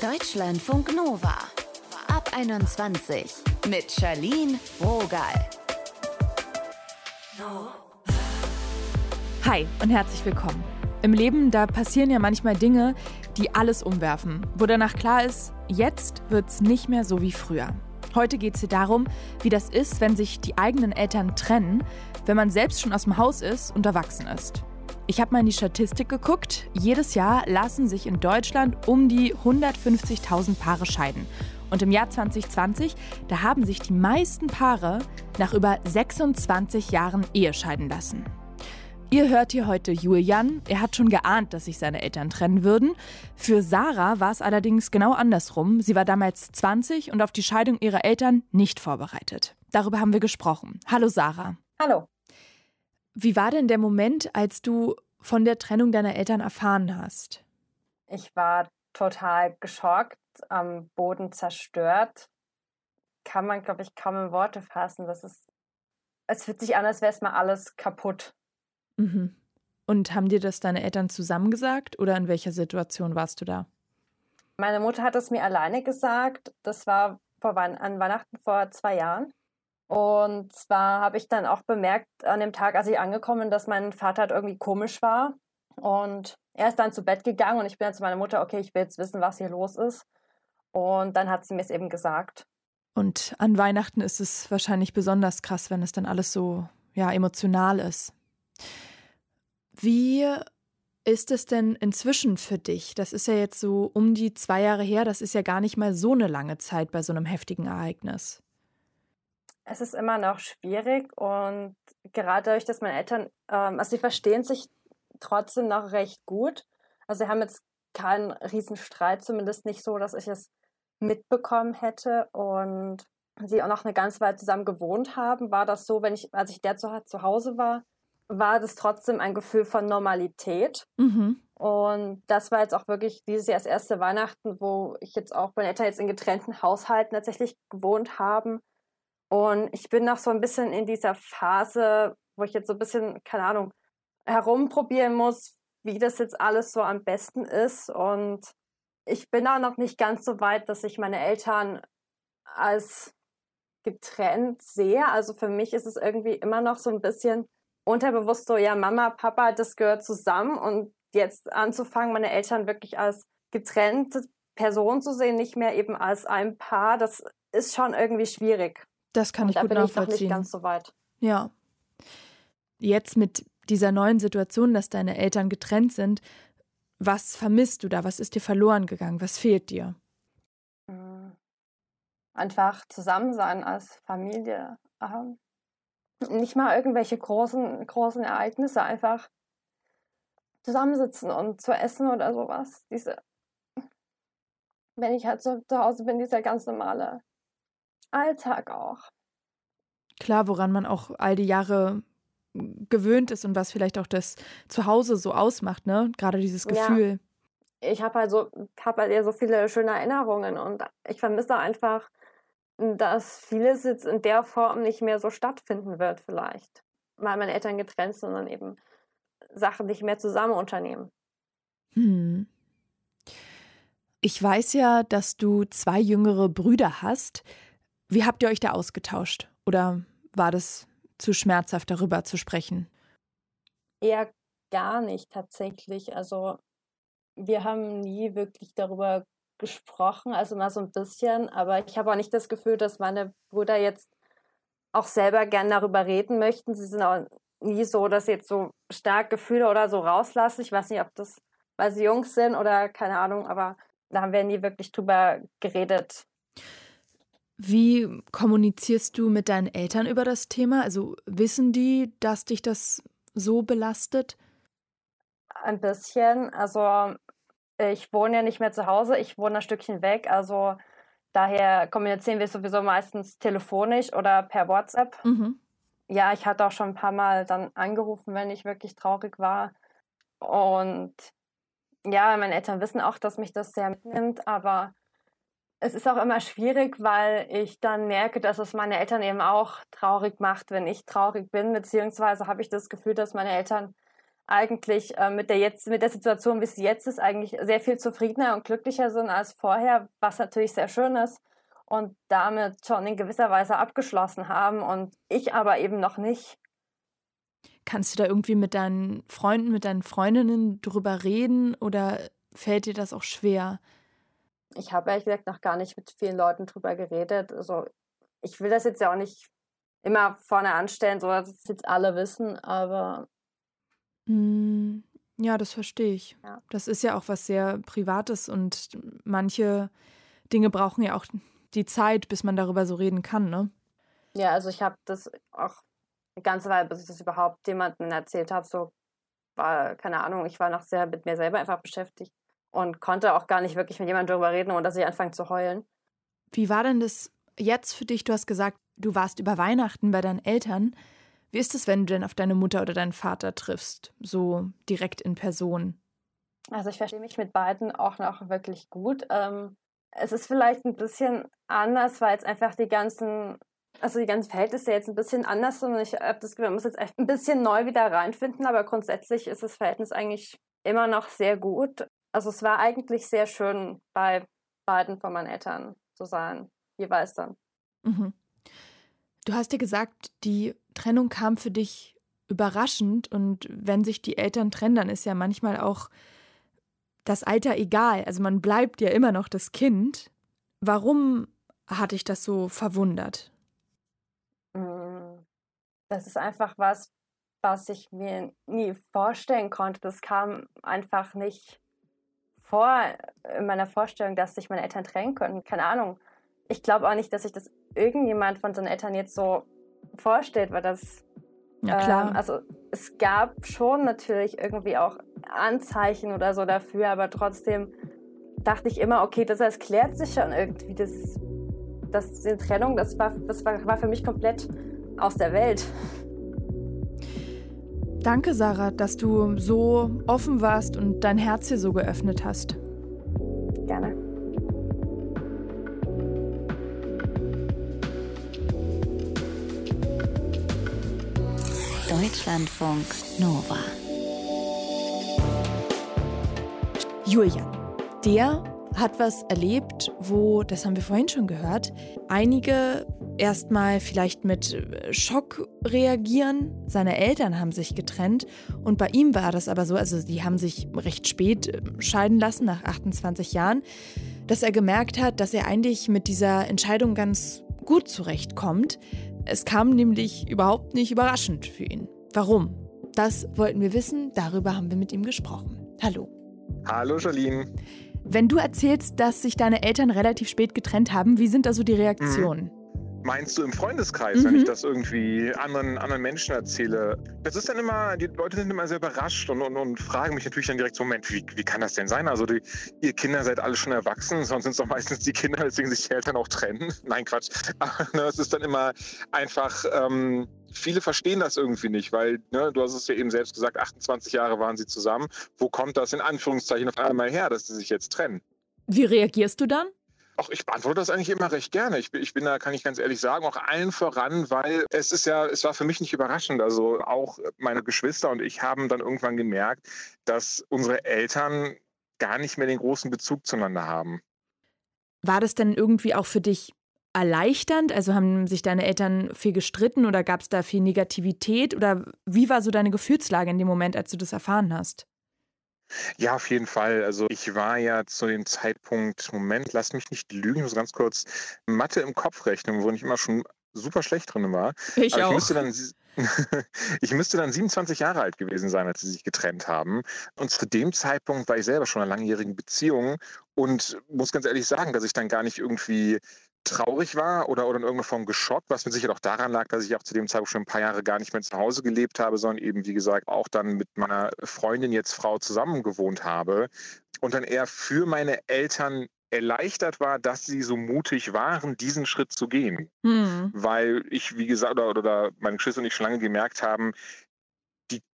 Deutschlandfunk Nova. Ab 21 mit Charlene Rogal. Hi und herzlich willkommen. Im Leben, da passieren ja manchmal Dinge, die alles umwerfen, wo danach klar ist, jetzt wird's nicht mehr so wie früher. Heute geht es hier darum, wie das ist, wenn sich die eigenen Eltern trennen, wenn man selbst schon aus dem Haus ist und erwachsen ist. Ich habe mal in die Statistik geguckt. Jedes Jahr lassen sich in Deutschland um die 150.000 Paare scheiden. Und im Jahr 2020, da haben sich die meisten Paare nach über 26 Jahren Ehe scheiden lassen. Ihr hört hier heute Julian. Er hat schon geahnt, dass sich seine Eltern trennen würden. Für Sarah war es allerdings genau andersrum. Sie war damals 20 und auf die Scheidung ihrer Eltern nicht vorbereitet. Darüber haben wir gesprochen. Hallo Sarah. Hallo. Wie war denn der Moment, als du von der Trennung deiner Eltern erfahren hast? Ich war total geschockt, am Boden zerstört. Kann man, glaube ich, kaum in Worte fassen. Das ist, es fühlt sich an, als wäre es mal alles kaputt. Mhm. Und haben dir das deine Eltern zusammengesagt oder in welcher Situation warst du da? Meine Mutter hat es mir alleine gesagt. Das war vor, an Weihnachten vor zwei Jahren. Und zwar habe ich dann auch bemerkt an dem Tag, als ich angekommen bin, dass mein Vater halt irgendwie komisch war. Und er ist dann zu Bett gegangen und ich bin dann zu meiner Mutter, okay, ich will jetzt wissen, was hier los ist. Und dann hat sie mir es eben gesagt. Und an Weihnachten ist es wahrscheinlich besonders krass, wenn es dann alles so ja, emotional ist. Wie ist es denn inzwischen für dich? Das ist ja jetzt so um die zwei Jahre her. Das ist ja gar nicht mal so eine lange Zeit bei so einem heftigen Ereignis es ist immer noch schwierig und gerade dadurch, dass meine Eltern, ähm, also sie verstehen sich trotzdem noch recht gut. Also sie haben jetzt keinen Riesenstreit, zumindest nicht so, dass ich es mitbekommen hätte und sie auch noch eine ganze Weile zusammen gewohnt haben, war das so, wenn ich, als ich der zu, zu Hause war, war das trotzdem ein Gefühl von Normalität. Mhm. Und das war jetzt auch wirklich dieses Jahr das erste Weihnachten, wo ich jetzt auch meine Eltern jetzt in getrennten Haushalten tatsächlich gewohnt haben. Und ich bin noch so ein bisschen in dieser Phase, wo ich jetzt so ein bisschen, keine Ahnung, herumprobieren muss, wie das jetzt alles so am besten ist. Und ich bin auch noch nicht ganz so weit, dass ich meine Eltern als getrennt sehe. Also für mich ist es irgendwie immer noch so ein bisschen unterbewusst so, ja, Mama, Papa, das gehört zusammen. Und jetzt anzufangen, meine Eltern wirklich als getrennte Person zu sehen, nicht mehr eben als ein Paar, das ist schon irgendwie schwierig. Das kann Und ich da gut bin nachvollziehen. ich noch nicht ganz so weit. Ja. Jetzt mit dieser neuen Situation, dass deine Eltern getrennt sind, was vermisst du da? Was ist dir verloren gegangen? Was fehlt dir? Hm. Einfach zusammen sein als Familie. Ähm, nicht mal irgendwelche großen, großen Ereignisse, einfach zusammensitzen und zu essen oder sowas. Diese, wenn ich halt so zu Hause bin, dieser ganz normale Alltag auch. Klar, woran man auch all die Jahre gewöhnt ist und was vielleicht auch das Zuhause so ausmacht, ne? Gerade dieses Gefühl. Ja. Ich habe halt so, habe halt eher so viele schöne Erinnerungen und ich vermisse einfach, dass vieles jetzt in der Form nicht mehr so stattfinden wird, vielleicht. Weil meine Eltern getrennt sind und eben Sachen nicht mehr zusammen unternehmen. Hm. Ich weiß ja, dass du zwei jüngere Brüder hast. Wie habt ihr euch da ausgetauscht? Oder war das zu schmerzhaft, darüber zu sprechen? Eher gar nicht tatsächlich. Also wir haben nie wirklich darüber gesprochen, also mal so ein bisschen, aber ich habe auch nicht das Gefühl, dass meine Brüder jetzt auch selber gern darüber reden möchten. Sie sind auch nie so, dass sie jetzt so stark Gefühle oder so rauslassen. Ich weiß nicht, ob das, weil sie Jungs sind oder keine Ahnung, aber da haben wir nie wirklich drüber geredet. Wie kommunizierst du mit deinen Eltern über das Thema? Also wissen die, dass dich das so belastet? Ein bisschen. Also ich wohne ja nicht mehr zu Hause, ich wohne ein Stückchen weg. Also daher kommunizieren wir sowieso meistens telefonisch oder per WhatsApp. Mhm. Ja, ich hatte auch schon ein paar Mal dann angerufen, wenn ich wirklich traurig war. Und ja, meine Eltern wissen auch, dass mich das sehr mitnimmt, aber es ist auch immer schwierig, weil ich dann merke, dass es meine Eltern eben auch traurig macht, wenn ich traurig bin, beziehungsweise habe ich das Gefühl, dass meine Eltern eigentlich äh, mit der jetzt mit der Situation, wie es jetzt ist, eigentlich sehr viel zufriedener und glücklicher sind als vorher, was natürlich sehr schön ist und damit schon in gewisser Weise abgeschlossen haben und ich aber eben noch nicht. Kannst du da irgendwie mit deinen Freunden, mit deinen Freundinnen drüber reden oder fällt dir das auch schwer? Ich habe ehrlich gesagt noch gar nicht mit vielen Leuten drüber geredet. Also ich will das jetzt ja auch nicht immer vorne anstellen, so dass es jetzt alle wissen, aber. Hm, ja, das verstehe ich. Ja. Das ist ja auch was sehr Privates und manche Dinge brauchen ja auch die Zeit, bis man darüber so reden kann, ne? Ja, also ich habe das auch eine ganze Weile, bis ich das überhaupt jemandem erzählt habe, so war, keine Ahnung, ich war noch sehr mit mir selber einfach beschäftigt und konnte auch gar nicht wirklich mit jemandem darüber reden, ohne dass ich anfange zu heulen. Wie war denn das jetzt für dich? Du hast gesagt, du warst über Weihnachten bei deinen Eltern. Wie ist es, wenn du denn auf deine Mutter oder deinen Vater triffst, so direkt in Person? Also ich verstehe mich mit beiden auch noch wirklich gut. Ähm, es ist vielleicht ein bisschen anders, weil jetzt einfach die ganzen, also die ganzen Verhältnisse jetzt ein bisschen anders sind und ich habe das Gefühl, man muss jetzt ein bisschen neu wieder reinfinden, aber grundsätzlich ist das Verhältnis eigentlich immer noch sehr gut. Also es war eigentlich sehr schön, bei beiden von meinen Eltern zu sein, jeweils dann. Mhm. Du hast ja gesagt, die Trennung kam für dich überraschend und wenn sich die Eltern trennen, dann ist ja manchmal auch das Alter egal. Also man bleibt ja immer noch das Kind. Warum hat dich das so verwundert? Mm, das ist einfach was, was ich mir nie vorstellen konnte. Das kam einfach nicht vor in meiner Vorstellung, dass sich meine Eltern trennen können. Keine Ahnung. Ich glaube auch nicht, dass sich das irgendjemand von seinen Eltern jetzt so vorstellt, weil das. Ja, klar. Ähm, also, es gab schon natürlich irgendwie auch Anzeichen oder so dafür, aber trotzdem dachte ich immer, okay, das, das klärt sich schon irgendwie. Das, das, die Trennung, das, war, das war, war für mich komplett aus der Welt. Danke, Sarah, dass du so offen warst und dein Herz hier so geöffnet hast. Gerne. Deutschlandfunk Nova. Julian, der hat was erlebt, wo, das haben wir vorhin schon gehört, einige erstmal vielleicht mit Schock reagieren. Seine Eltern haben sich getrennt und bei ihm war das aber so, also die haben sich recht spät äh, scheiden lassen, nach 28 Jahren, dass er gemerkt hat, dass er eigentlich mit dieser Entscheidung ganz gut zurechtkommt. Es kam nämlich überhaupt nicht überraschend für ihn. Warum? Das wollten wir wissen, darüber haben wir mit ihm gesprochen. Hallo. Hallo, Jolene. Wenn du erzählst, dass sich deine Eltern relativ spät getrennt haben, wie sind da so die Reaktionen? Mhm. Meinst du im Freundeskreis, mhm. wenn ich das irgendwie anderen, anderen Menschen erzähle? Das ist dann immer, die Leute sind immer sehr überrascht und, und, und fragen mich natürlich dann direkt so, Moment, wie, wie kann das denn sein? Also die, ihr Kinder seid alle schon erwachsen, sonst sind es doch meistens die Kinder, deswegen sich die Eltern auch trennen. Nein, Quatsch. Aber ne, es ist dann immer einfach, ähm, viele verstehen das irgendwie nicht, weil ne, du hast es ja eben selbst gesagt, 28 Jahre waren sie zusammen. Wo kommt das in Anführungszeichen auf einmal her, dass sie sich jetzt trennen? Wie reagierst du dann? Ach, ich beantworte das eigentlich immer recht gerne. Ich bin, ich bin da, kann ich ganz ehrlich sagen, auch allen voran, weil es ist ja, es war für mich nicht überraschend. Also auch meine Geschwister und ich haben dann irgendwann gemerkt, dass unsere Eltern gar nicht mehr den großen Bezug zueinander haben. War das denn irgendwie auch für dich erleichternd? Also haben sich deine Eltern viel gestritten oder gab es da viel Negativität? Oder wie war so deine Gefühlslage in dem Moment, als du das erfahren hast? Ja, auf jeden Fall. Also ich war ja zu dem Zeitpunkt, Moment, lass mich nicht lügen, ich muss ganz kurz Mathe im Kopf rechnen, wo ich immer schon super schlecht drin war. Ich Aber auch. Ich müsste, dann, ich müsste dann 27 Jahre alt gewesen sein, als sie sich getrennt haben. Und zu dem Zeitpunkt war ich selber schon in einer langjährigen Beziehung und muss ganz ehrlich sagen, dass ich dann gar nicht irgendwie traurig war oder, oder in irgendeiner Form geschockt, was mit Sicherheit auch daran lag, dass ich auch zu dem Zeitpunkt schon ein paar Jahre gar nicht mehr zu Hause gelebt habe, sondern eben, wie gesagt, auch dann mit meiner Freundin, jetzt Frau, zusammen gewohnt habe und dann eher für meine Eltern erleichtert war, dass sie so mutig waren, diesen Schritt zu gehen. Hm. Weil ich, wie gesagt, oder, oder meine Geschwister und ich schon lange gemerkt haben,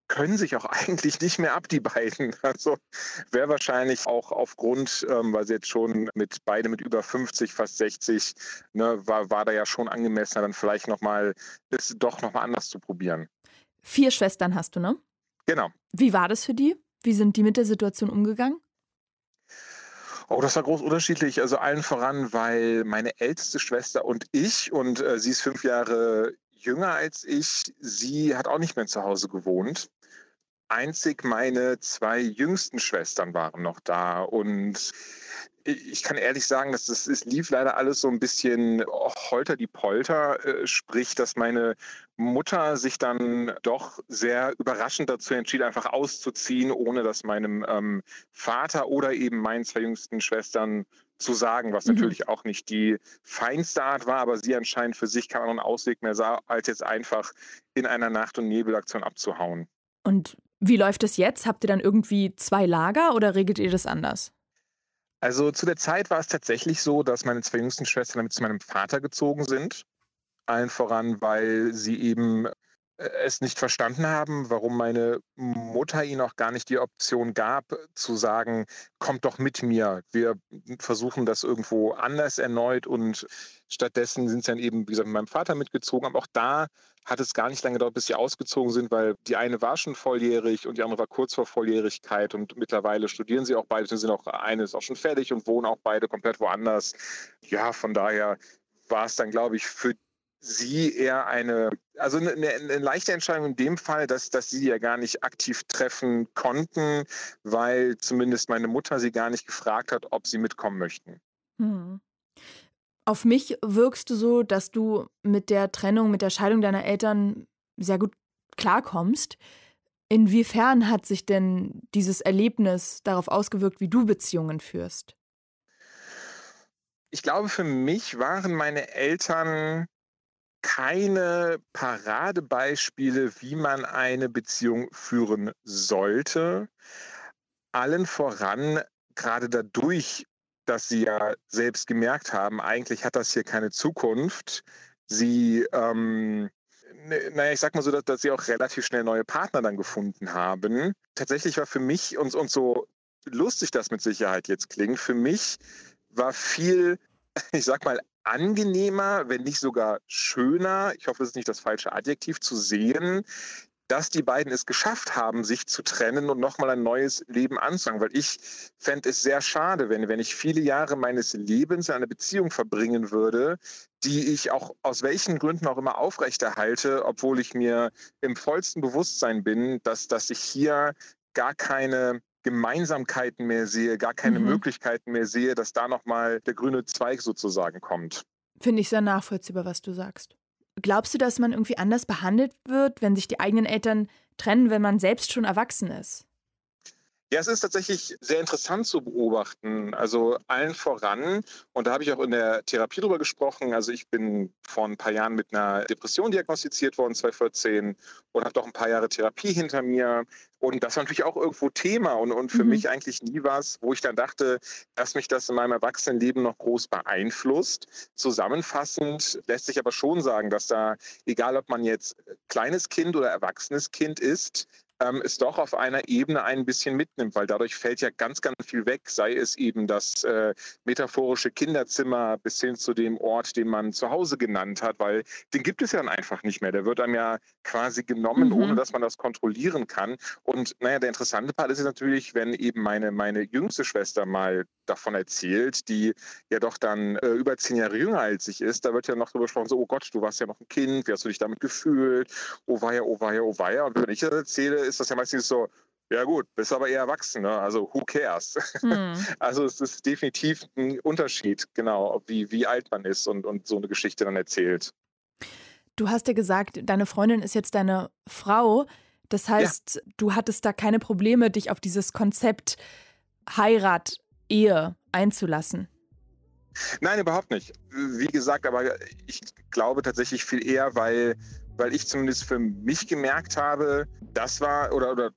können sich auch eigentlich nicht mehr ab, die beiden. Also wäre wahrscheinlich auch aufgrund, ähm, weil sie jetzt schon mit beide mit über 50, fast 60, ne, war, war da ja schon angemessener, dann vielleicht nochmal, es doch nochmal anders zu probieren. Vier Schwestern hast du, ne? Genau. Wie war das für die? Wie sind die mit der Situation umgegangen? Oh, das war groß unterschiedlich. Also allen voran, weil meine älteste Schwester und ich, und äh, sie ist fünf Jahre jünger als ich, sie hat auch nicht mehr zu Hause gewohnt. Einzig meine zwei jüngsten Schwestern waren noch da. Und ich kann ehrlich sagen, dass das, es lief leider alles so ein bisschen holter die Polter, äh, sprich, dass meine Mutter sich dann doch sehr überraschend dazu entschied, einfach auszuziehen, ohne dass meinem ähm, Vater oder eben meinen zwei jüngsten Schwestern zu sagen, was mhm. natürlich auch nicht die feinste Art war, aber sie anscheinend für sich keinen Ausweg mehr sah, als jetzt einfach in einer Nacht- und Nebelaktion abzuhauen. Und wie läuft es jetzt? Habt ihr dann irgendwie zwei Lager oder regelt ihr das anders? Also zu der Zeit war es tatsächlich so, dass meine zwei jüngsten Schwestern damit zu meinem Vater gezogen sind. Allen voran, weil sie eben es nicht verstanden haben, warum meine Mutter ihnen auch gar nicht die Option gab, zu sagen, kommt doch mit mir. Wir versuchen das irgendwo anders erneut und stattdessen sind sie dann eben, wie gesagt, mit meinem Vater mitgezogen. Aber auch da hat es gar nicht lange gedauert, bis sie ausgezogen sind, weil die eine war schon volljährig und die andere war kurz vor Volljährigkeit und mittlerweile studieren sie auch beide, sind auch eine ist auch schon fertig und wohnen auch beide komplett woanders. Ja, von daher war es dann, glaube ich, für sie eher eine, also eine, eine, leichte Entscheidung in dem Fall, dass, dass sie ja gar nicht aktiv treffen konnten, weil zumindest meine Mutter sie gar nicht gefragt hat, ob sie mitkommen möchten. Hm. Auf mich wirkst du so, dass du mit der Trennung, mit der Scheidung deiner Eltern sehr gut klarkommst. Inwiefern hat sich denn dieses Erlebnis darauf ausgewirkt, wie du Beziehungen führst? Ich glaube, für mich waren meine Eltern keine Paradebeispiele, wie man eine Beziehung führen sollte. Allen voran, gerade dadurch, dass sie ja selbst gemerkt haben, eigentlich hat das hier keine Zukunft. Sie, ähm, ne, naja, ich sag mal so, dass, dass, sie auch relativ schnell neue Partner dann gefunden haben. Tatsächlich war für mich, und, und so lustig das mit Sicherheit jetzt klingt, für mich war viel, ich sag mal, angenehmer, wenn nicht sogar schöner, ich hoffe, das ist nicht das falsche Adjektiv, zu sehen, dass die beiden es geschafft haben, sich zu trennen und nochmal ein neues Leben anzufangen. Weil ich fände es sehr schade, wenn, wenn ich viele Jahre meines Lebens in einer Beziehung verbringen würde, die ich auch aus welchen Gründen auch immer aufrechterhalte, obwohl ich mir im vollsten Bewusstsein bin, dass, dass ich hier gar keine Gemeinsamkeiten mehr sehe, gar keine mhm. Möglichkeiten mehr sehe, dass da nochmal der grüne Zweig sozusagen kommt. Finde ich sehr nachvollziehbar, was du sagst. Glaubst du, dass man irgendwie anders behandelt wird, wenn sich die eigenen Eltern trennen, wenn man selbst schon erwachsen ist? Ja, es ist tatsächlich sehr interessant zu beobachten. Also allen voran, und da habe ich auch in der Therapie drüber gesprochen. Also ich bin vor ein paar Jahren mit einer Depression diagnostiziert worden, 2014, und habe doch ein paar Jahre Therapie hinter mir. Und das war natürlich auch irgendwo Thema und, und für mhm. mich eigentlich nie was, wo ich dann dachte, dass mich das in meinem Erwachsenenleben noch groß beeinflusst. Zusammenfassend lässt sich aber schon sagen, dass da, egal ob man jetzt kleines Kind oder erwachsenes Kind ist, ähm, es doch auf einer Ebene ein bisschen mitnimmt, weil dadurch fällt ja ganz, ganz viel weg, sei es eben das äh, metaphorische Kinderzimmer bis hin zu dem Ort, den man zu Hause genannt hat, weil den gibt es ja dann einfach nicht mehr. Der wird einem ja quasi genommen, mhm. ohne dass man das kontrollieren kann. Und naja, der interessante Part ist natürlich, wenn eben meine, meine jüngste Schwester mal davon erzählt, die ja doch dann äh, über zehn Jahre jünger als ich ist, da wird ja noch darüber gesprochen, so, oh Gott, du warst ja noch ein Kind, wie hast du dich damit gefühlt? Oh weia, oh weia, oh weia. Und wenn ich das erzähle, ist das ja meistens so, ja gut, bist aber eher erwachsen, ne? also who cares? Hm. Also es ist definitiv ein Unterschied, genau, wie, wie alt man ist und, und so eine Geschichte dann erzählt. Du hast ja gesagt, deine Freundin ist jetzt deine Frau. Das heißt, ja. du hattest da keine Probleme, dich auf dieses Konzept Heirat, Ehe einzulassen. Nein, überhaupt nicht. Wie gesagt, aber ich glaube tatsächlich viel eher, weil weil ich zumindest für mich gemerkt habe, das war oder, oder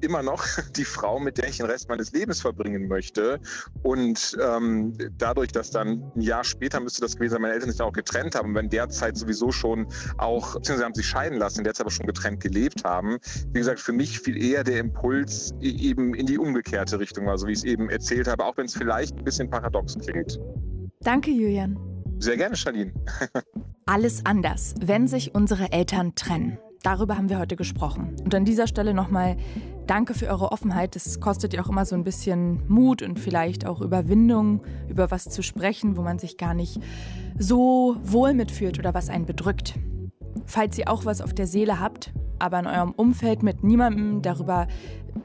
immer noch die Frau, mit der ich den Rest meines Lebens verbringen möchte. Und ähm, dadurch, dass dann ein Jahr später müsste das gewesen sein, meine Eltern sich auch getrennt haben, wenn derzeit sowieso schon auch, beziehungsweise haben sich scheiden lassen, in der Zeit aber schon getrennt gelebt haben. Wie gesagt, für mich viel eher der Impuls e-, eben in die umgekehrte Richtung war, so wie ich es eben erzählt habe, auch wenn es vielleicht ein bisschen paradox klingt. Danke, Julian. Sehr gerne, Charlene. Alles anders, wenn sich unsere Eltern trennen. Darüber haben wir heute gesprochen. Und an dieser Stelle nochmal Danke für eure Offenheit. Es kostet ja auch immer so ein bisschen Mut und vielleicht auch Überwindung, über was zu sprechen, wo man sich gar nicht so wohl mitfühlt oder was einen bedrückt. Falls ihr auch was auf der Seele habt, aber in eurem Umfeld mit niemandem darüber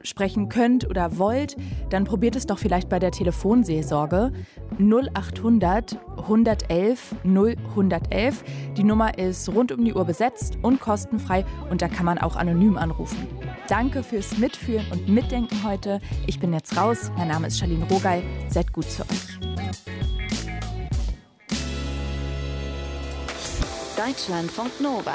sprechen könnt oder wollt, dann probiert es doch vielleicht bei der Telefonseelsorge 0800 111 0111. Die Nummer ist rund um die Uhr besetzt und kostenfrei und da kann man auch anonym anrufen. Danke fürs Mitführen und Mitdenken heute. Ich bin jetzt raus. Mein Name ist Charlene Rogal. Seid gut zu euch. Deutschlandfunk Nova